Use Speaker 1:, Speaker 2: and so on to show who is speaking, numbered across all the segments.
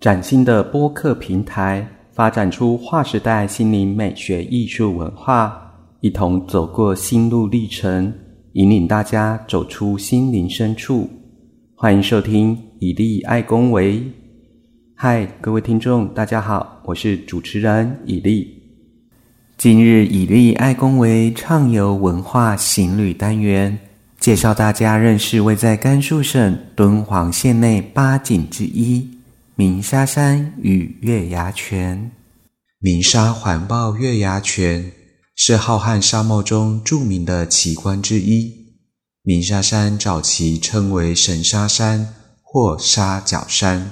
Speaker 1: 崭新的播客平台，发展出划时代心灵美学艺术文化，一同走过心路历程，引领大家走出心灵深处。欢迎收听以利爱公维。嗨，各位听众，大家好，我是主持人以利。今日以利爱公维畅游文化行旅单元，介绍大家认识位在甘肃省敦煌县内八景之一。鸣沙山与月牙泉，
Speaker 2: 鸣沙环抱月牙泉是浩瀚沙漠中著名的奇观之一。鸣沙山早期称为神沙山或沙角山，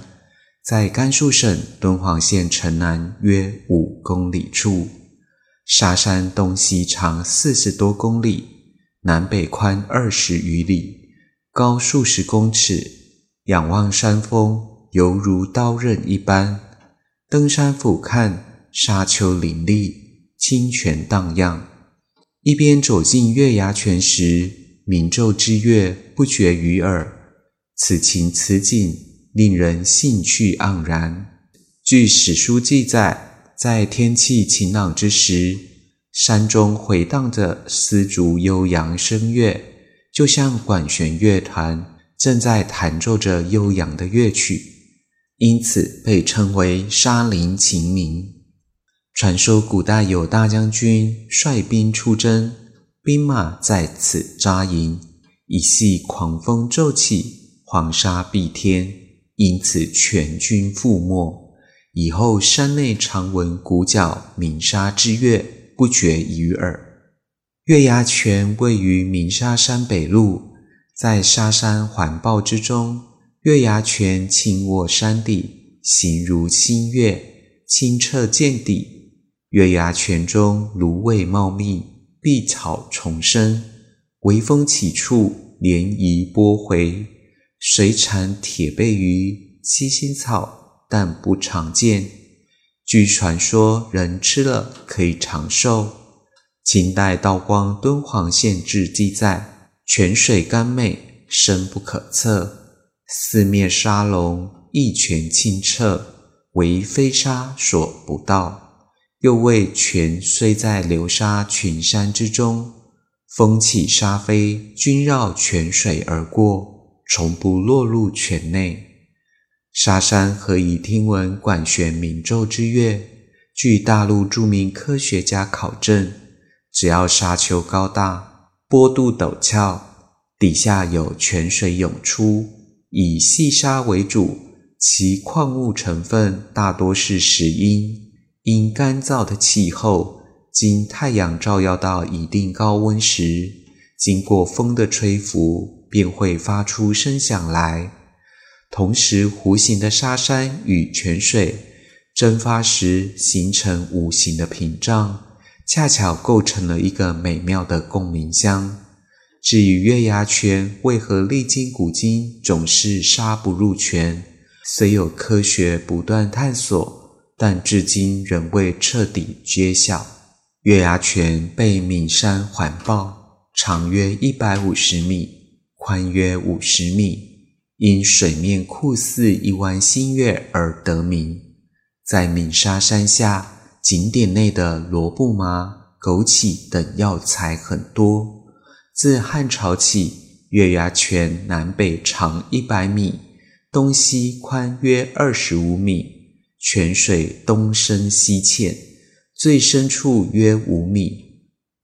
Speaker 2: 在甘肃省敦煌县城南约五公里处。沙山东西长四十多公里，南北宽二十余里，高数十公尺，仰望山峰。犹如刀刃一般，登山俯瞰，沙丘林立，清泉荡漾。一边走进月牙泉时，鸣昼之乐不绝于耳。此情此景，令人兴趣盎然。据史书记载，在天气晴朗之时，山中回荡着丝竹悠扬声乐，就像管弦乐团正在弹奏着悠扬的乐曲。因此被称为沙林秦明。传说古代有大将军率兵出征，兵马在此扎营，一夕狂风骤起，黄沙蔽天，因此全军覆没。以后山内常闻鼓角鸣沙之乐，不绝于耳。月牙泉位于鸣沙山北麓，在沙山环抱之中。月牙泉倾卧山底，形如新月，清澈见底。月牙泉中芦苇茂密，碧草丛生，微风起处，涟漪波回。水产铁背鱼、七星草，但不常见。据传说，人吃了可以长寿。清代道光敦煌县志记载：泉水甘美，深不可测。四面沙龙，一泉清澈，为飞沙所不到。又为泉虽在流沙群山之中，风起沙飞，均绕泉水而过，从不落入泉内。沙山何以听闻管弦鸣奏之乐？据大陆著名科学家考证，只要沙丘高大，坡度陡峭，底下有泉水涌出。以细沙为主，其矿物成分大多是石英。因干燥的气候，经太阳照耀到一定高温时，经过风的吹拂，便会发出声响来。同时，弧形的沙山与泉水蒸发时形成五形的屏障，恰巧构成了一个美妙的共鸣箱。至于月牙泉为何历经古今总是沙不入泉，虽有科学不断探索，但至今仍未彻底揭晓。月牙泉被岷山环抱，长约一百五十米，宽约五十米，因水面酷似一弯新月而得名。在岷沙山下，景点内的罗布麻、枸杞等药材很多。自汉朝起，月牙泉南北长一百米，东西宽约二十五米，泉水东深西浅，最深处约五米，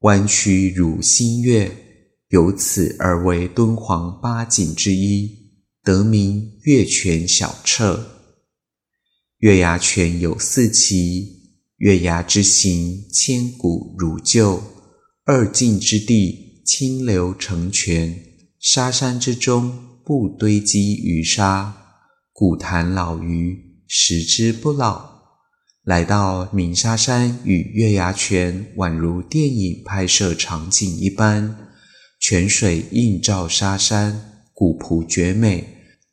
Speaker 2: 弯曲如新月，由此而为敦煌八景之一，得名月泉小澈。月牙泉有四奇：月牙之形，千古如旧；二境之地。清流成泉，沙山之中不堆积鱼沙，古潭老鱼食之不老。来到鸣沙山与月牙泉，宛如电影拍摄场景一般，泉水映照沙山，古朴绝美。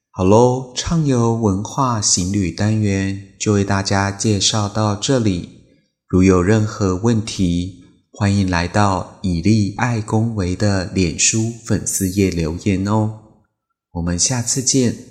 Speaker 2: 好喽，畅游文化行旅单元就为大家介绍到这里。如有任何问题，欢迎来到以利爱恭维的脸书粉丝页留言哦，我们下次见。